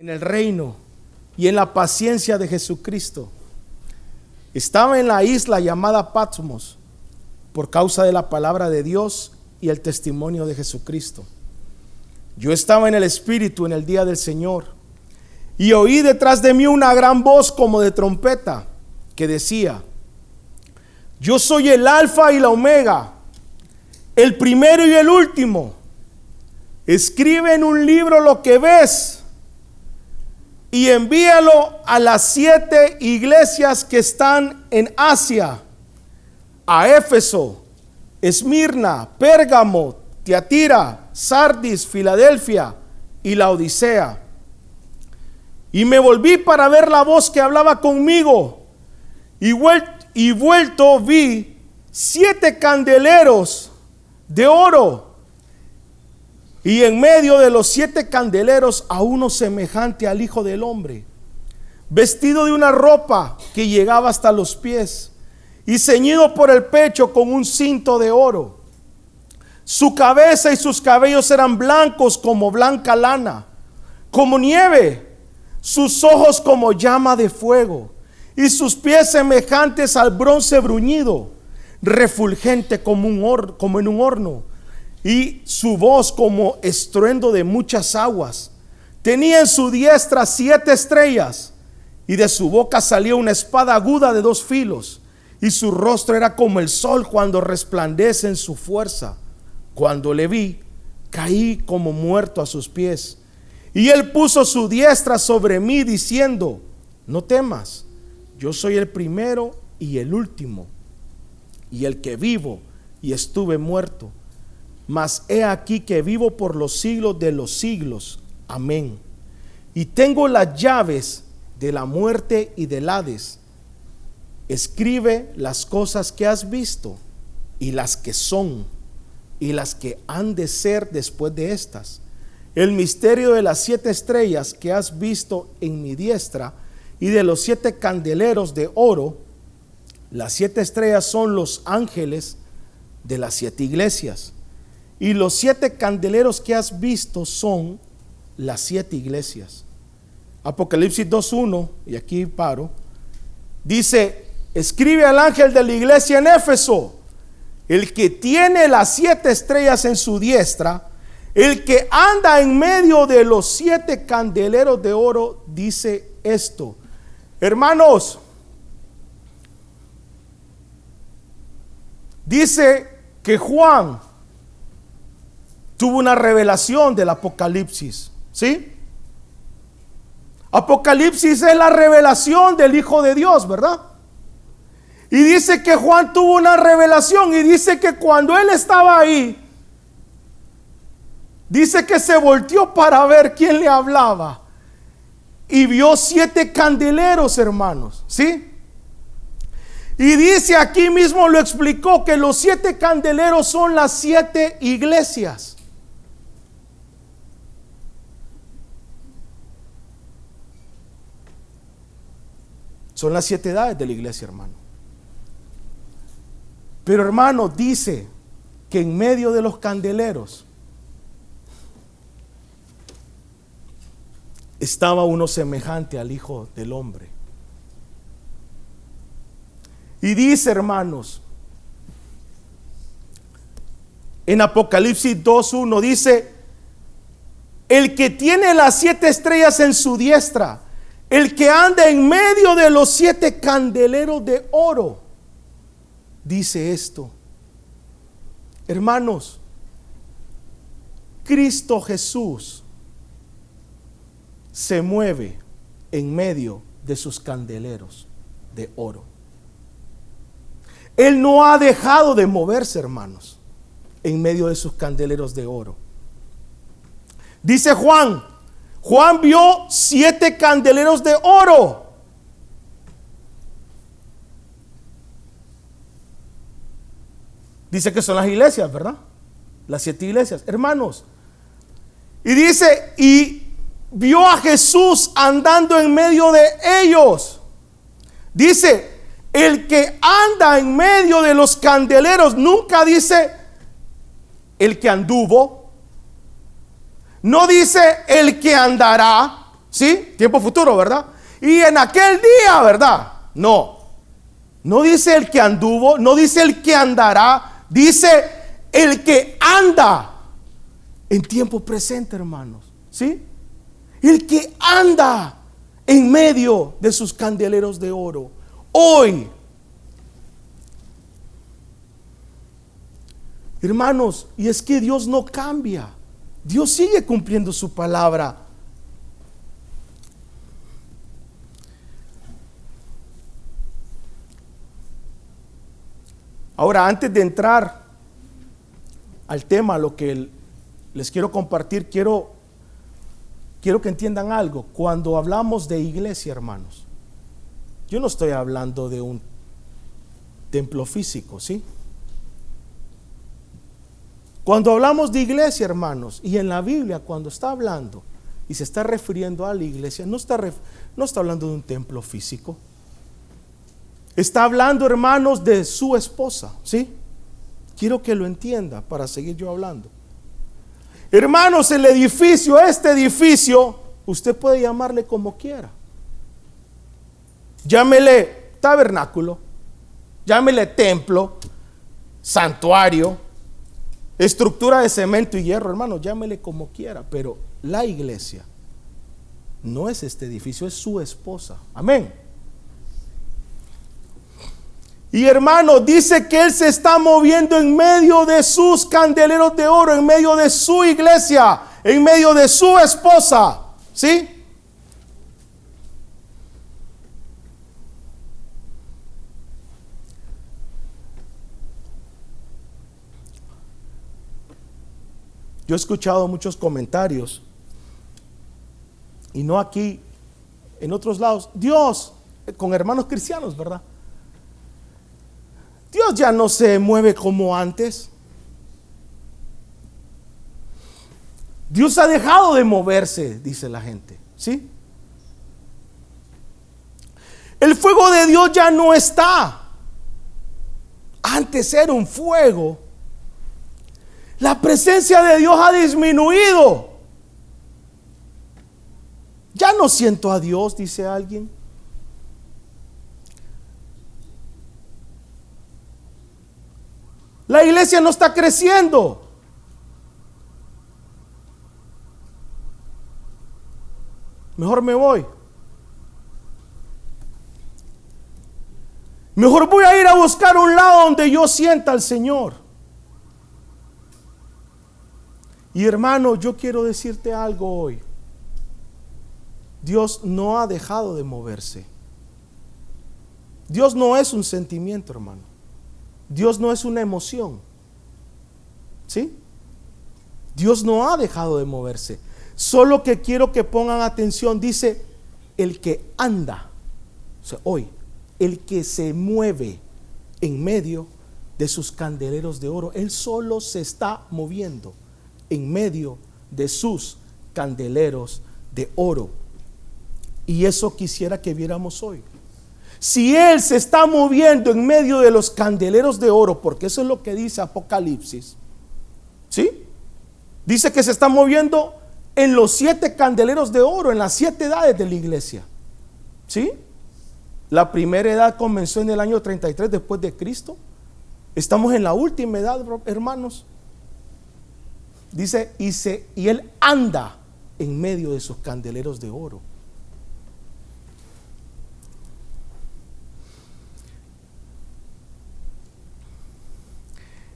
en el reino y en la paciencia de Jesucristo. Estaba en la isla llamada Patmos por causa de la palabra de Dios y el testimonio de Jesucristo. Yo estaba en el Espíritu en el día del Señor y oí detrás de mí una gran voz como de trompeta que decía, yo soy el alfa y la omega, el primero y el último. Escribe en un libro lo que ves y envíalo a las siete iglesias que están en Asia, a Éfeso, Esmirna, Pérgamo, Tiatira, Sardis, Filadelfia y la Odisea. Y me volví para ver la voz que hablaba conmigo. Y, y vuelto vi siete candeleros de oro y en medio de los siete candeleros a uno semejante al Hijo del Hombre, vestido de una ropa que llegaba hasta los pies y ceñido por el pecho con un cinto de oro. Su cabeza y sus cabellos eran blancos como blanca lana, como nieve, sus ojos como llama de fuego y sus pies semejantes al bronce bruñido, refulgente como, un como en un horno y su voz como estruendo de muchas aguas. Tenía en su diestra siete estrellas y de su boca salía una espada aguda de dos filos y su rostro era como el sol cuando resplandece en su fuerza. Cuando le vi, caí como muerto a sus pies. Y él puso su diestra sobre mí diciendo, no temas, yo soy el primero y el último, y el que vivo y estuve muerto mas he aquí que vivo por los siglos de los siglos. Amén. Y tengo las llaves de la muerte y del Hades. Escribe las cosas que has visto y las que son y las que han de ser después de estas. El misterio de las siete estrellas que has visto en mi diestra y de los siete candeleros de oro. Las siete estrellas son los ángeles de las siete iglesias y los siete candeleros que has visto son las siete iglesias. Apocalipsis 2.1, y aquí paro, dice, escribe al ángel de la iglesia en Éfeso, el que tiene las siete estrellas en su diestra, el que anda en medio de los siete candeleros de oro, dice esto. Hermanos, dice que Juan tuvo una revelación del Apocalipsis. ¿Sí? Apocalipsis es la revelación del Hijo de Dios, ¿verdad? Y dice que Juan tuvo una revelación y dice que cuando él estaba ahí, dice que se volteó para ver quién le hablaba y vio siete candeleros, hermanos, ¿sí? Y dice aquí mismo lo explicó que los siete candeleros son las siete iglesias. Son las siete edades de la iglesia, hermano. Pero hermano, dice que en medio de los candeleros estaba uno semejante al Hijo del Hombre. Y dice, hermanos, en Apocalipsis 2.1 dice, el que tiene las siete estrellas en su diestra el que anda en medio de los siete candeleros de oro, dice esto. Hermanos, Cristo Jesús se mueve en medio de sus candeleros de oro. Él no ha dejado de moverse, hermanos, en medio de sus candeleros de oro. Dice Juan Juan vio siete candeleros de oro. Dice que son las iglesias, ¿verdad? Las siete iglesias. Hermanos. Y dice, y vio a Jesús andando en medio de ellos. Dice, el que anda en medio de los candeleros, nunca dice el que anduvo, no dice el que andará, ¿Sí? Tiempo futuro, ¿verdad? Y en aquel día, ¿verdad? No. No dice el que anduvo, no dice el que andará, dice el que anda en tiempo presente, hermanos. ¿Sí? El que anda en medio de sus candeleros de oro. Hoy, hermanos, y es que Dios no cambia. Dios sigue cumpliendo su palabra. Ahora, antes de entrar al tema, lo que les quiero compartir, quiero, quiero que entiendan algo. Cuando hablamos de iglesia, hermanos, yo no estoy hablando de un templo físico, ¿sí? Cuando hablamos de iglesia, hermanos, y en la Biblia, cuando está hablando y se está refiriendo a la iglesia, no está, no está hablando de un templo físico. Está hablando, hermanos, de su esposa, ¿sí? Quiero que lo entienda para seguir yo hablando. Hermanos, el edificio, este edificio, usted puede llamarle como quiera. Llámele tabernáculo, llámele templo, santuario, estructura de cemento y hierro, hermano, llámele como quiera, pero la iglesia no es este edificio, es su esposa. Amén. Y hermano, dice que Él se está moviendo en medio de sus candeleros de oro, en medio de su iglesia, en medio de su esposa. ¿Sí? Yo he escuchado muchos comentarios, y no aquí, en otros lados. Dios, con hermanos cristianos, ¿verdad? Dios ya no se mueve como antes. Dios ha dejado de moverse, dice la gente. ¿Sí? El fuego de Dios ya no está. Antes era un fuego. La presencia de Dios ha disminuido. Ya no siento a Dios, dice alguien. La iglesia no está creciendo. Mejor me voy. Mejor voy a ir a buscar un lado donde yo sienta al Señor. Y hermano, yo quiero decirte algo hoy. Dios no ha dejado de moverse. Dios no es un sentimiento, hermano. Dios no es una emoción. ¿Sí? Dios no ha dejado de moverse. Solo que quiero que pongan atención, dice, el que anda, o sea, hoy, el que se mueve en medio de sus candeleros de oro, él solo se está moviendo en medio de sus candeleros de oro. Y eso quisiera que viéramos hoy. Si Él se está moviendo en medio de los candeleros de oro, porque eso es lo que dice Apocalipsis, ¿sí? Dice que se está moviendo en los siete candeleros de oro, en las siete edades de la iglesia, ¿sí? La primera edad comenzó en el año 33 después de Cristo. Estamos en la última edad, hermanos. Dice, y, se, y Él anda en medio de sus candeleros de oro.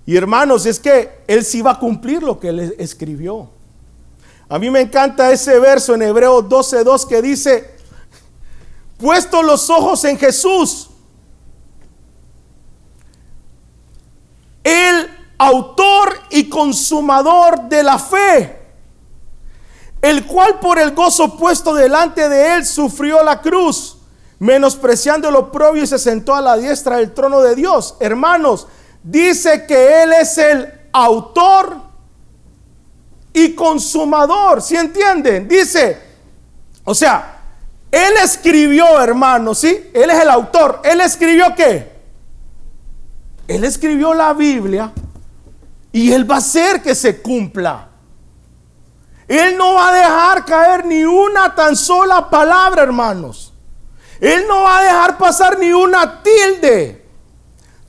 Y hermanos, es que Él sí va a cumplir lo que Él escribió. A mí me encanta ese verso en Hebreos 12.2 que dice, puesto los ojos en Jesús, el autor y consumador de la fe, el cual por el gozo puesto delante de él sufrió la cruz, menospreciando el oprobio y se sentó a la diestra del trono de Dios. Hermanos, dice que Él es el autor y consumador. ¿Sí entienden? Dice, o sea, Él escribió, hermano, ¿sí? Él es el autor. ¿Él escribió qué? Él escribió la Biblia y Él va a hacer que se cumpla. Él no va a dejar caer ni una tan sola palabra, hermanos. Él no va a dejar pasar ni una tilde.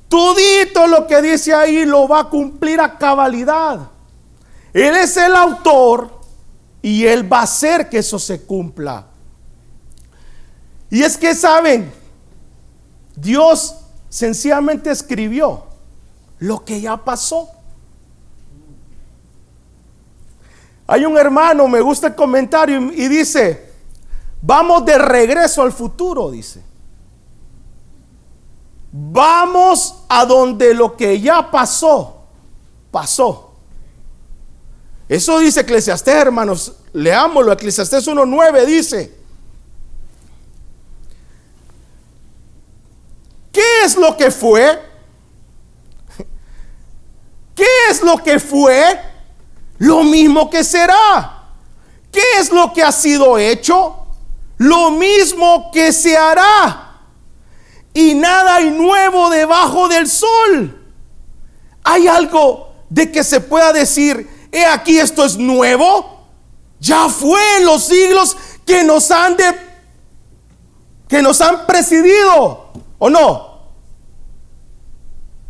Tudito lo que dice ahí lo va a cumplir a cabalidad. Él es el autor y Él va a hacer que eso se cumpla. Y es que, ¿saben? Dios sencillamente escribió lo que ya pasó. Hay un hermano, me gusta el comentario y dice, vamos de regreso al futuro, dice. Vamos a donde lo que ya pasó, pasó. Eso dice Eclesiastés, hermanos. Leámoslo. Eclesiastés 1.9 dice. ¿Qué es lo que fue? ¿Qué es lo que fue? Lo mismo que será. ¿Qué es lo que ha sido hecho? Lo mismo que se hará. Y nada hay nuevo debajo del sol. ¿Hay algo de que se pueda decir, he aquí esto es nuevo? Ya fue en los siglos que nos han de, que nos han presidido, ¿o no?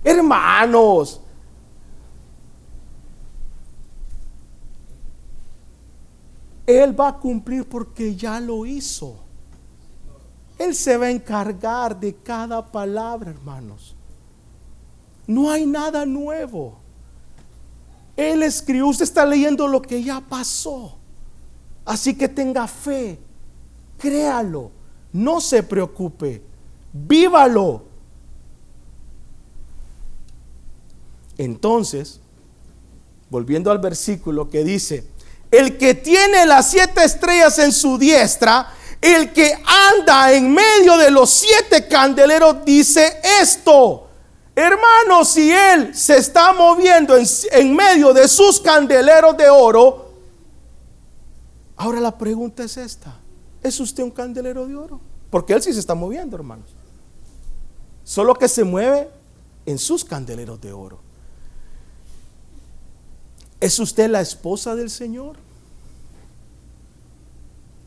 Hermanos, Él va a cumplir porque ya lo hizo. Él se va a encargar de cada palabra, hermanos. No hay nada nuevo. Él escribió, usted está leyendo lo que ya pasó. Así que tenga fe, créalo, no se preocupe, vívalo. Entonces, volviendo al versículo que dice, el que tiene las siete estrellas en su diestra, el que anda en medio de los siete candeleros, dice esto. Hermanos, si Él se está moviendo en, medio de sus candeleros de oro, ahora la pregunta es esta. ¿Es usted un candelero de oro? Porque Él sí se está moviendo, hermanos. Solo que se mueve en sus candeleros de oro. ¿Es usted la esposa del Señor?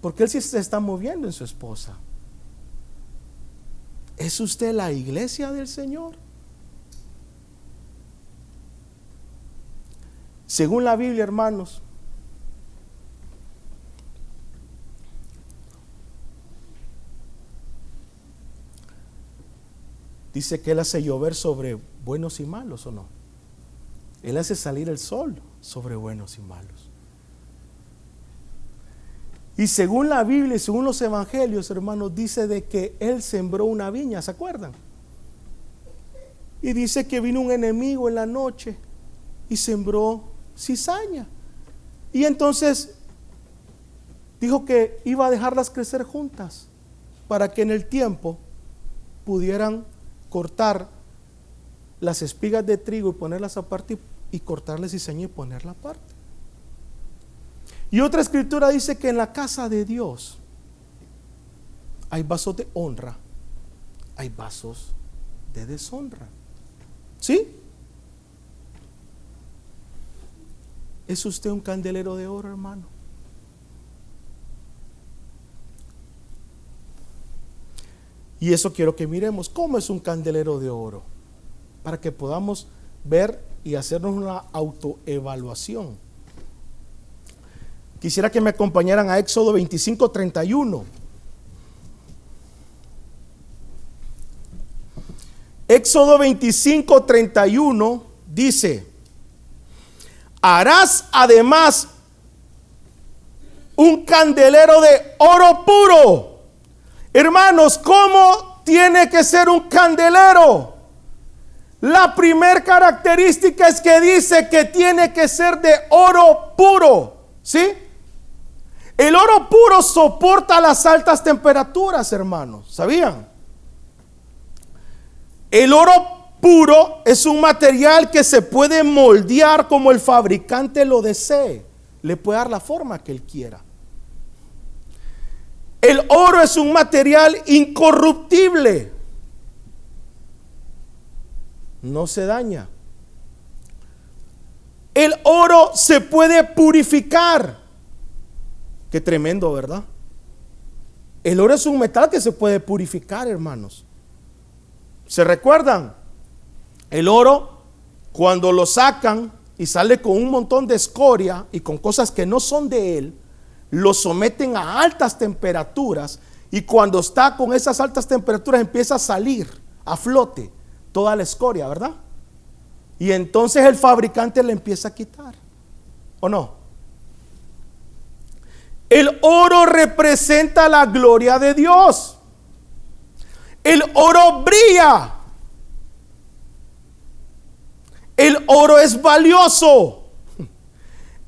Porque Él sí se está moviendo en su esposa. ¿Es usted la iglesia del Señor? Según la Biblia, hermanos, dice que Él hace llover sobre buenos y malos, ¿o no? Él hace salir el sol sobre buenos y malos. Y según la Biblia y según los evangelios, hermanos, dice de que Él sembró una viña, ¿se acuerdan? Y dice que vino un enemigo en la noche y sembró cizaña. Y entonces dijo que iba a dejarlas crecer juntas para que en el tiempo pudieran cortar las espigas de trigo y ponerlas aparte y cortarles cizaña y ponerla aparte. Y otra escritura dice que en la casa de Dios hay vasos de honra, hay vasos de deshonra. ¿Sí? ¿Es usted un candelero de oro, hermano? Y eso quiero que miremos. ¿Cómo es un candelero de oro? Para que podamos ver y hacernos una autoevaluación. Quisiera que me acompañaran a Éxodo 25, 31. Éxodo 25, 31 dice, harás además un candelero de oro puro. Hermanos, ¿cómo tiene que ser un candelero? La primera característica es que dice que tiene que ser de oro puro. ¿Sí? El oro puro soporta las altas temperaturas, hermanos. ¿Sabían? El oro puro es un material que se puede moldear como el fabricante lo desee. Le puede dar la forma que él quiera. El oro es un material incorruptible. No se daña. El oro se puede purificar. Qué tremendo, ¿verdad? El oro es un metal que se puede purificar, hermanos. ¿Se recuerdan? El oro, cuando lo sacan y sale con un montón de escoria y con cosas que no son de él, lo someten a altas temperaturas y cuando está con esas altas temperaturas empieza a salir a flote toda la escoria, ¿verdad? Y entonces el fabricante le empieza a quitar. ¿O no? El oro representa la gloria de Dios. El oro brilla. El oro es valioso.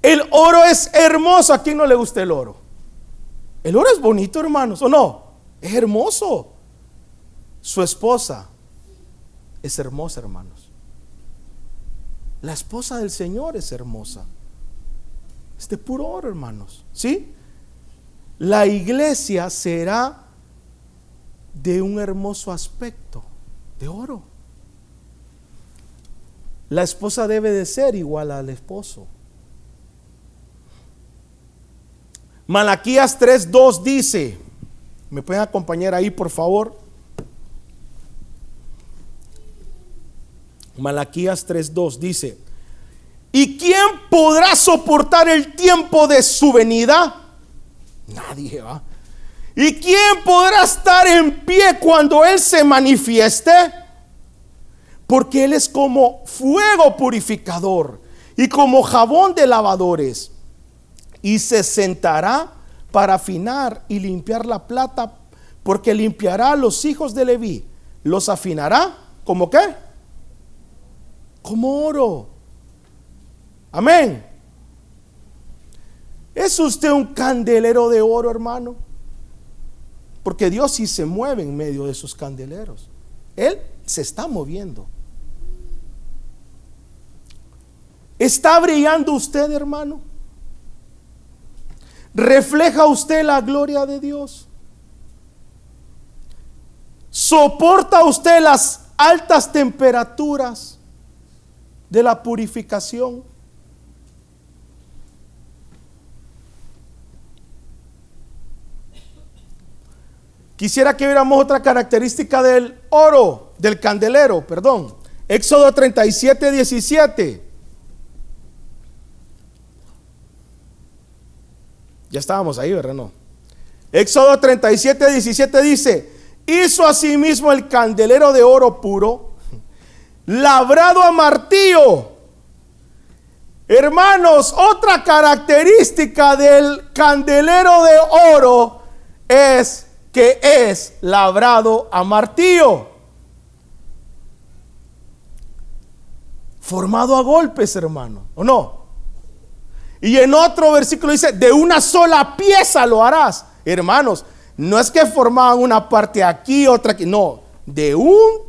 El oro es hermoso. ¿A quién no le gusta el oro? El oro es bonito, hermanos, ¿o no? Es hermoso. Su esposa es hermosa, hermanos. La esposa del Señor es hermosa. Es de puro oro, hermanos. ¿Sí? La iglesia será de un hermoso aspecto, de oro. La esposa debe de ser igual al esposo. Malaquías 3.2 dice, ¿me pueden acompañar ahí por favor? Malaquías 3.2 dice, ¿y quién podrá soportar el tiempo de su venida? Nadie va. ¿Y quién podrá estar en pie cuando Él se manifieste? Porque Él es como fuego purificador y como jabón de lavadores. Y se sentará para afinar y limpiar la plata, porque limpiará a los hijos de Leví. Los afinará como qué? Como oro. Amén. ¿Es usted un candelero de oro, hermano? Porque Dios sí se mueve en medio de esos candeleros. Él se está moviendo. ¿Está brillando usted, hermano? ¿Refleja usted la gloria de Dios? ¿Soporta usted las altas temperaturas de la purificación? Quisiera que viéramos otra característica del oro, del candelero, perdón. Éxodo 37, 17. Ya estábamos ahí, ¿verdad? No. Éxodo 37, 17 dice, hizo asimismo el candelero de oro puro, labrado a martillo. Hermanos, otra característica del candelero de oro es que es labrado a martillo. Formado a golpes, hermano, ¿o no? Y en otro versículo dice, de una sola pieza lo harás. Hermanos, no es que formaban una parte aquí, otra aquí, no, de un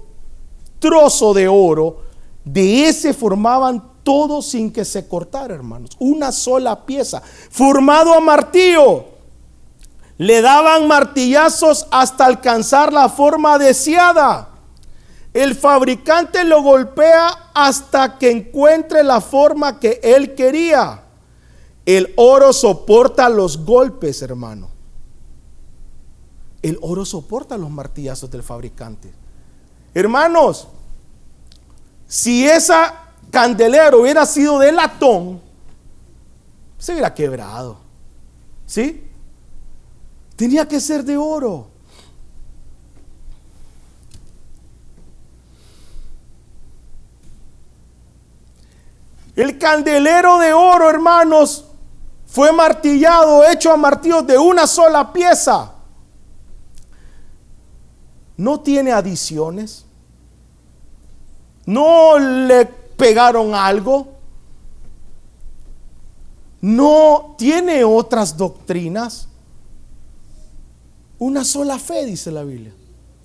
trozo de oro, de ese formaban todo sin que se cortara, hermanos. Una sola pieza, formado a martillo. Le daban martillazos hasta alcanzar la forma deseada. El fabricante lo golpea hasta que encuentre la forma que él quería. El oro soporta los golpes, hermano. El oro soporta los martillazos del fabricante. Hermanos, si esa candelero hubiera sido de latón, se hubiera quebrado. ¿Sí? Tenía que ser de oro. El candelero de oro, hermanos, fue martillado, hecho a martillos de una sola pieza. No tiene adiciones. No le pegaron algo. No tiene otras doctrinas. Una sola fe, dice la Biblia.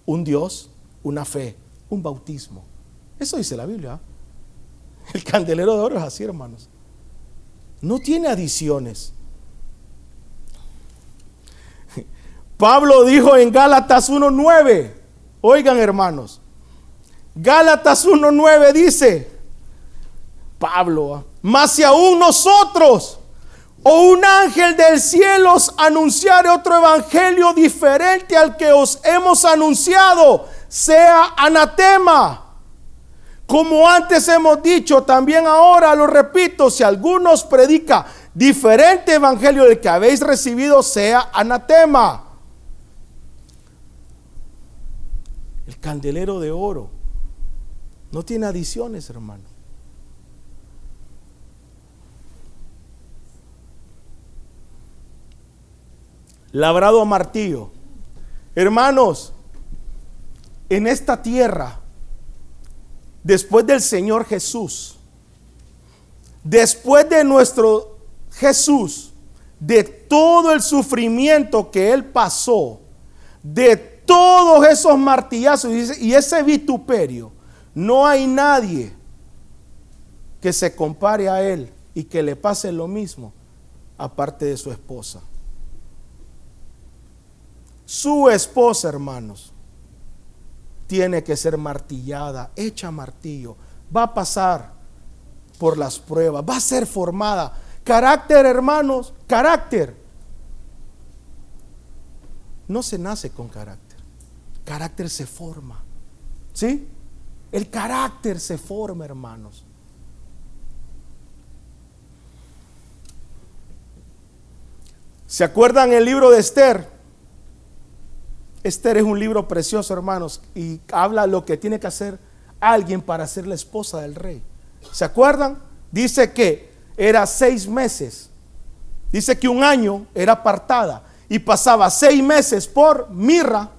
Un Dios, una fe, un bautismo. Eso dice la Biblia. El candelero de oro es así, hermanos. No tiene adiciones. Pablo dijo en Gálatas 1.9, oigan hermanos, Gálatas 1.9 dice, Pablo, más si aún nosotros, o un ángel del cielo os anunciare otro evangelio diferente al que os hemos anunciado, sea anatema. Como antes hemos dicho, también ahora lo repito, si alguno os predica diferente evangelio del que habéis recibido, sea anatema. El candelero de oro no tiene adiciones, hermano. labrado a martillo. Hermanos, en esta tierra, después del Señor Jesús, después de nuestro Jesús, de todo el sufrimiento que Él pasó, de todos esos martillazos y ese vituperio, no hay nadie que se compare a Él y que le pase lo mismo, aparte de su esposa. Su esposa, hermanos, tiene que ser martillada, hecha martillo. Va a pasar por las pruebas, va a ser formada. Carácter, hermanos, carácter. No se nace con carácter. Carácter se forma. ¿Sí? El carácter se forma, hermanos. ¿Se acuerdan el libro de Esther? Esther es un libro precioso, hermanos, y habla lo que tiene que hacer alguien para ser la esposa del rey. ¿Se acuerdan? Dice que era seis meses. Dice que un año era apartada y pasaba seis meses por mirra.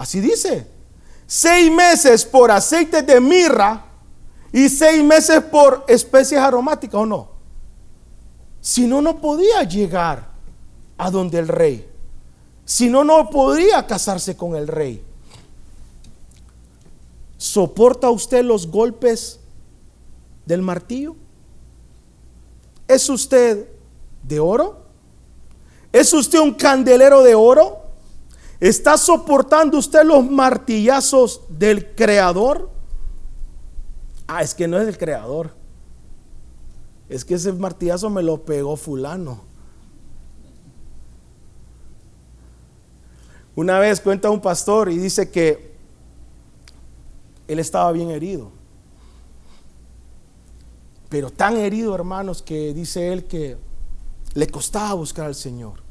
Así dice. Seis meses por aceite de mirra y seis meses por especies aromáticas o no. Si no, no podía llegar a donde el rey. Si no, no podría casarse con el rey. ¿Soporta usted los golpes del martillo? ¿Es usted de oro? ¿Es usted un candelero de oro? ¿Está soportando usted los martillazos del creador? Ah, es que no es el creador. Es que ese martillazo me lo pegó fulano. Una vez cuenta un pastor y dice que él estaba bien herido. Pero tan herido, hermanos, que dice él que le costaba buscar al Señor.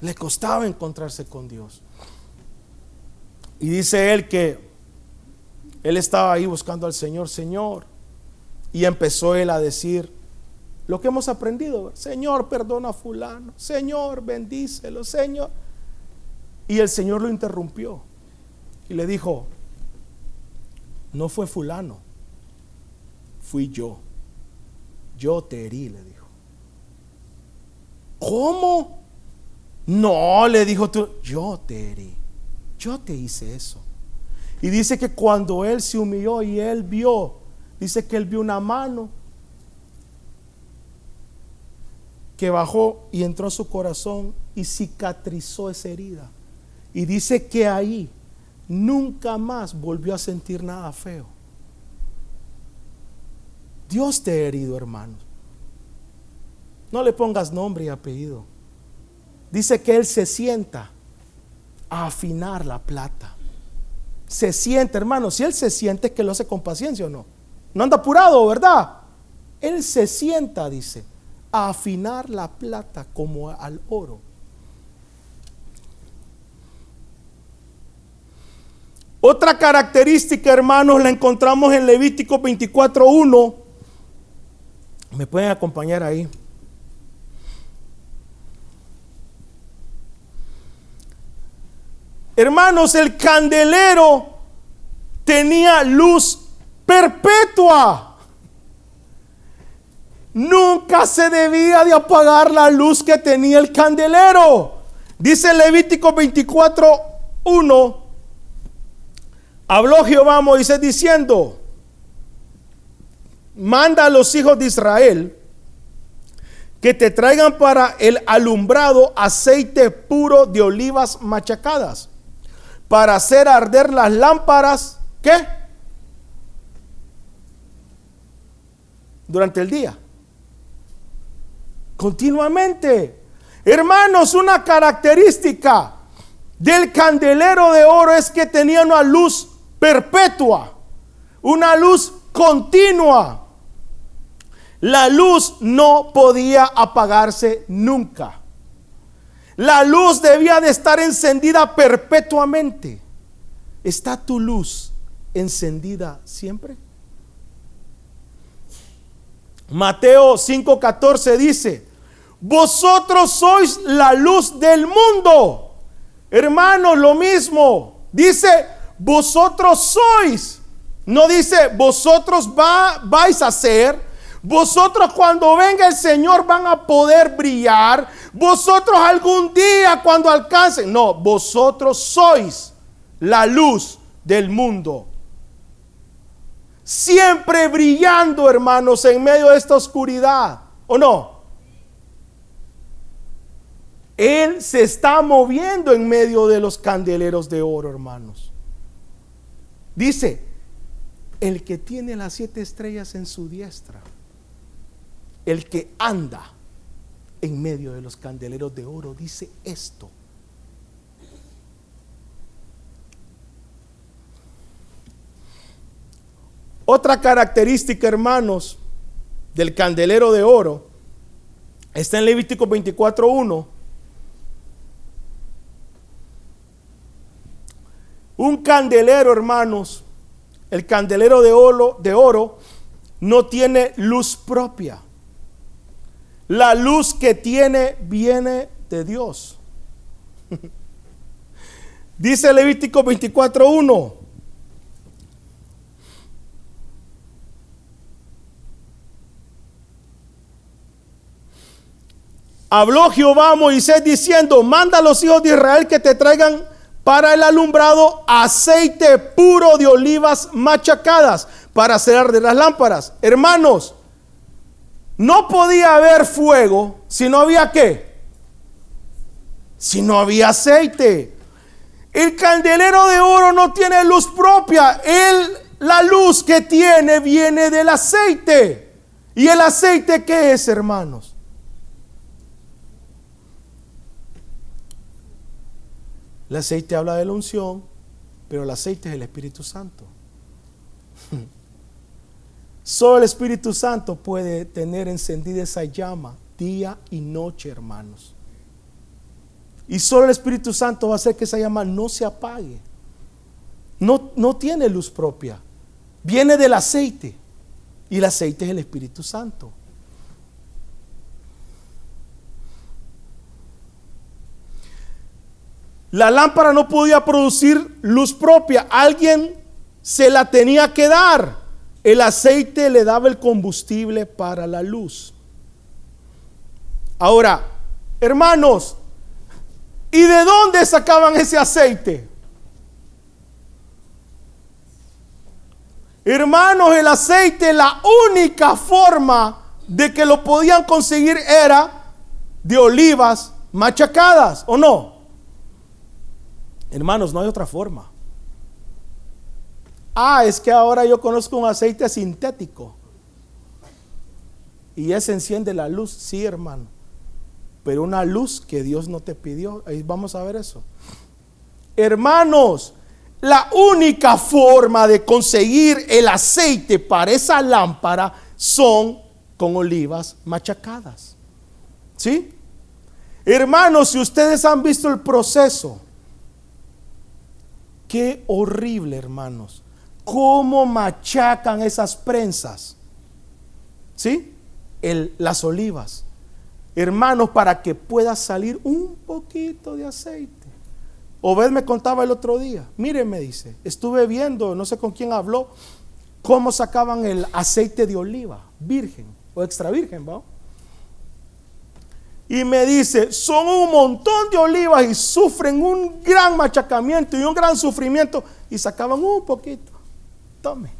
Le costaba encontrarse con Dios. Y dice él que él estaba ahí buscando al Señor, Señor. Y empezó él a decir lo que hemos aprendido. Señor, perdona a fulano. Señor, bendícelo. Señor. Y el Señor lo interrumpió y le dijo, no fue fulano, fui yo. Yo te herí, le dijo. ¿Cómo? No, le dijo tú, yo te herí. Yo te hice eso. Y dice que cuando él se humilló y él vio, dice que él vio una mano que bajó y entró a su corazón y cicatrizó esa herida. Y dice que ahí nunca más volvió a sentir nada feo. Dios te ha herido, hermano. No le pongas nombre y apellido. Dice que Él se sienta a afinar la plata. Se siente, hermano. Si Él se siente, que lo hace con paciencia o no. No anda apurado, ¿verdad? Él se sienta, dice, a afinar la plata como al oro. Otra característica, hermanos, la encontramos en Levítico 24.1. ¿Me pueden acompañar ahí? Hermanos, el candelero tenía luz perpetua. Nunca se debía de apagar la luz que tenía el candelero. Dice Levítico 24.1 Habló Jehová a Moisés diciendo, manda a los hijos de Israel que te traigan para el alumbrado aceite puro de olivas machacadas, para hacer arder las lámparas, ¿qué? Durante el día. Continuamente. Hermanos, una característica del candelero de oro es que tenía una luz perpetua, una luz continua. La luz no podía apagarse nunca. La luz debía de estar encendida perpetuamente. ¿Está tu luz encendida siempre? Mateo 5:14 dice, vosotros sois la luz del mundo. Hermanos, lo mismo. Dice, vosotros sois. No dice, vosotros va, vais a ser. Vosotros cuando venga el Señor van a poder brillar. Vosotros algún día cuando alcancen. No, vosotros sois la luz del mundo. Siempre brillando, hermanos, en medio de esta oscuridad. ¿O no? Él se está moviendo en medio de los candeleros de oro, hermanos. Dice, el que tiene las siete estrellas en su diestra, el que anda en medio de los candeleros de oro, dice esto. Otra característica, hermanos, del candelero de oro está en Levítico 24.1 Un candelero, hermanos, el candelero de oro, de oro no tiene luz propia. La luz que tiene viene de Dios. Dice Levítico 24.1. Habló Jehová a Moisés diciendo, manda a los hijos de Israel que te traigan para el alumbrado aceite puro de olivas machacadas para hacer arder las lámparas. Hermanos, no podía haber fuego si no había qué. Si no había aceite. El candelero de oro no tiene luz propia. Él, la luz que tiene viene del aceite. ¿Y el aceite qué es, hermanos? El aceite habla de la unción, pero el aceite es el Espíritu Santo. Solo el Espíritu Santo puede tener encendida esa llama día y noche, hermanos. Y solo el Espíritu Santo va a hacer que esa llama no se apague. No, no tiene luz propia. Viene del aceite. Y el aceite es el Espíritu Santo. La lámpara no podía producir luz propia. Alguien se la tenía que dar. El aceite le daba el combustible para la luz. Ahora, hermanos, ¿y de dónde sacaban ese aceite? Hermanos, el aceite, la única forma de que lo podían conseguir era de olivas machacadas, ¿o no? Hermanos, no hay otra forma. Ah, es que ahora yo conozco un aceite sintético. Y ese enciende la luz, sí, hermano. Pero una luz que Dios no te pidió. Ahí vamos a ver eso. Hermanos, la única forma de conseguir el aceite para esa lámpara son con olivas machacadas. ¿Sí? Hermanos, si ustedes han visto el proceso, Qué horrible, hermanos. Cómo machacan esas prensas. ¿Sí? Las olivas. Hermanos, para que pueda salir un poquito de aceite. Obed me contaba el otro día. Mire, me dice, estuve viendo, no sé con quién habló, cómo sacaban el aceite de oliva, virgen o extra virgen, ¿va? y me dice, son un montón de olivas y sufren un gran machacamiento y un gran sufrimiento y sacaban un poquito. Tome.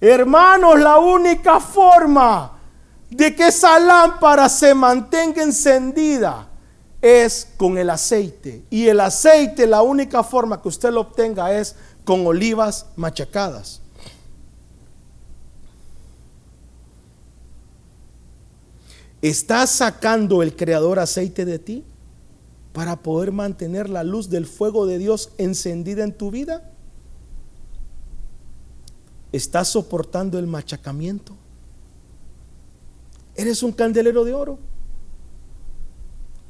Hermanos, la única forma de que esa lámpara se mantenga encendida es con el aceite. Y el aceite, la única forma que usted lo obtenga es con olivas machacadas. ¿Está sacando el creador aceite de ti para poder mantener la luz del fuego de Dios encendida en tu vida? ¿Estás soportando el machacamiento? ¿Eres un candelero de oro?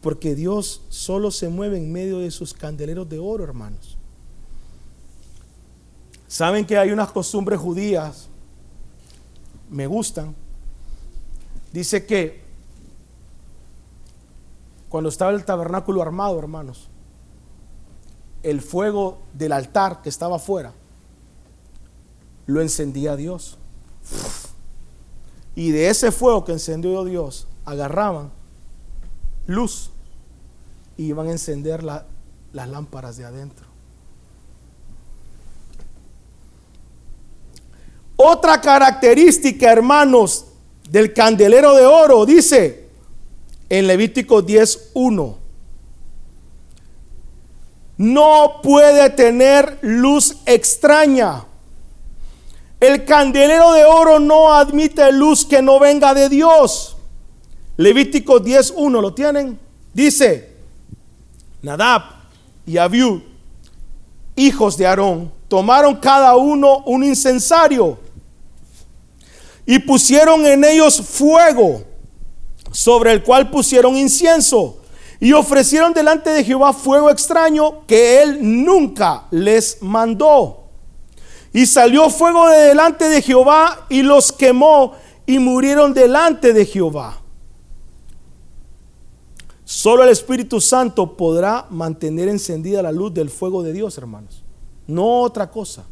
Porque Dios solo se mueve en medio de sus candeleros de oro, hermanos. Saben que hay unas costumbres judías, me gustan. Dice que cuando estaba el tabernáculo armado, hermanos, el fuego del altar que estaba afuera, lo encendía Dios. Y de ese fuego que encendió Dios, agarraban luz y iban a encender las lámparas de adentro. Otra característica, hermanos, del candelero de oro, dice, en Levítico 10.1. No puede tener luz extraña. El candelero de oro no admite luz que no venga de Dios. Levítico 10.1, ¿lo tienen? Dice, Nadab y Abiú, hijos de Aarón, tomaron cada uno un incensario y pusieron en ellos fuego sobre el cual pusieron incienso y ofrecieron delante de Jehová fuego extraño que él nunca les mandó. Y salió fuego de delante de Jehová y los quemó y murieron delante de Jehová. Solo el Espíritu Santo podrá mantener encendida la luz del fuego de Dios, hermanos. No otra cosa.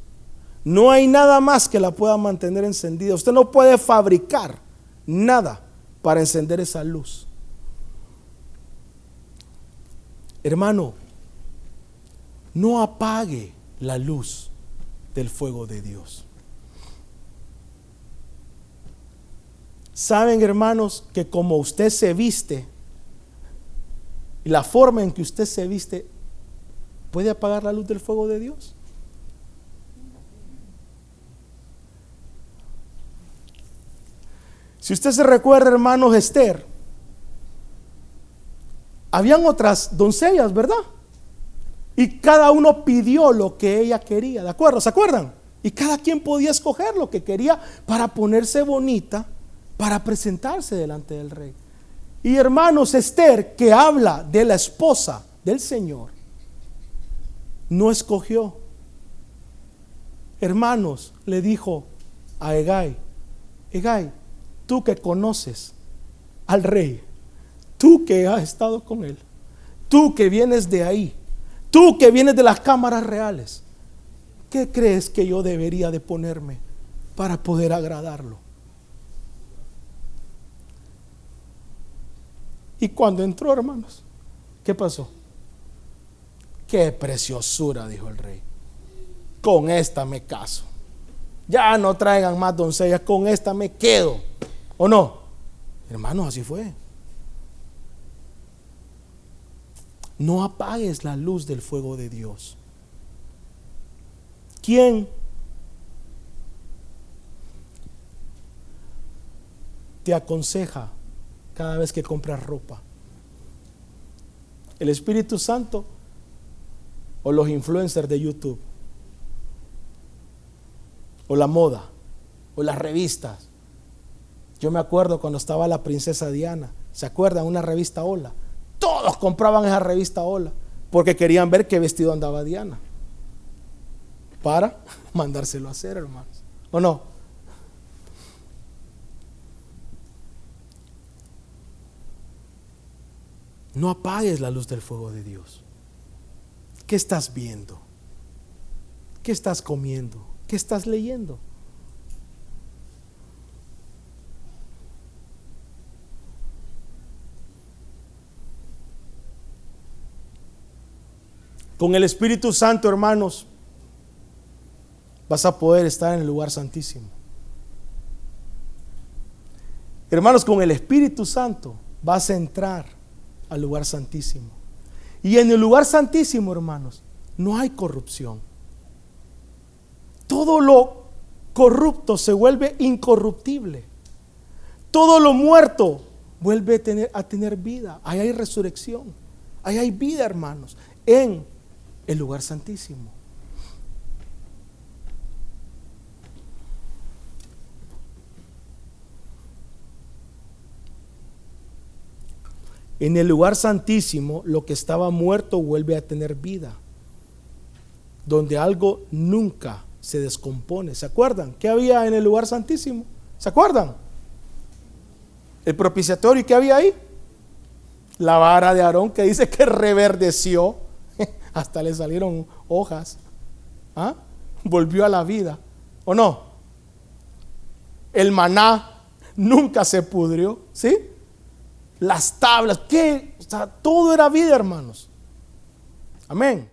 No hay nada más que la pueda mantener encendida. Usted no puede fabricar nada para encender esa luz. Hermano, no apague la luz del fuego de Dios. Saben, hermanos, que como usted se viste, y la forma en que usted se viste, puede apagar la luz del fuego de Dios. Si usted se recuerda, hermanos, Esther, habían otras doncellas, ¿verdad? Y cada uno pidió lo que ella quería, ¿de acuerdo? ¿Se acuerdan? Y cada quien podía escoger lo que quería para ponerse bonita, para presentarse delante del rey. Y hermanos, Esther, que habla de la esposa del Señor, no escogió. Hermanos, le dijo a Egay, Egay, tú que conoces al rey, tú que has estado con él, tú que vienes de ahí, tú que vienes de las cámaras reales, ¿qué crees que yo debería de ponerme para poder agradarlo? Y cuando entró, hermanos, ¿qué pasó? Qué preciosura, dijo el rey. Con esta me caso. Ya no traigan más doncellas, con esta me quedo. ¿O no? Hermanos, así fue. No apagues la luz del fuego de Dios. ¿Quién te aconseja cada vez que compras ropa? ¿El Espíritu Santo o los influencers de YouTube? ¿O la moda? ¿O las revistas? Yo me acuerdo cuando estaba la princesa Diana. ¿Se acuerdan? Una revista Hola. Todos compraban esa revista Hola porque querían ver qué vestido andaba Diana. Para mandárselo a hacer, hermanos. ¿O no? No apagues la luz del fuego de Dios. ¿Qué estás viendo? ¿Qué estás comiendo? ¿Qué estás leyendo? Con el Espíritu Santo, hermanos, vas a poder estar en el lugar santísimo. Hermanos, con el Espíritu Santo vas a entrar al lugar santísimo. Y en el lugar santísimo, hermanos, no hay corrupción. Todo lo corrupto se vuelve incorruptible. Todo lo muerto vuelve a tener, vida. Ahí hay resurrección. Ahí hay vida, hermanos, en el lugar santísimo. En el lugar santísimo, lo que estaba muerto vuelve a tener vida. Donde algo nunca se descompone. ¿Se acuerdan? ¿Qué había en el lugar santísimo? ¿Se acuerdan? El propiciatorio, ¿y qué había ahí? La vara de Aarón que dice que reverdeció. Hasta le salieron hojas. ¿Ah? Volvió a la vida. ¿O no? El maná nunca se pudrió. ¿Sí? las tablas, que todo era vida, hermanos. Amén.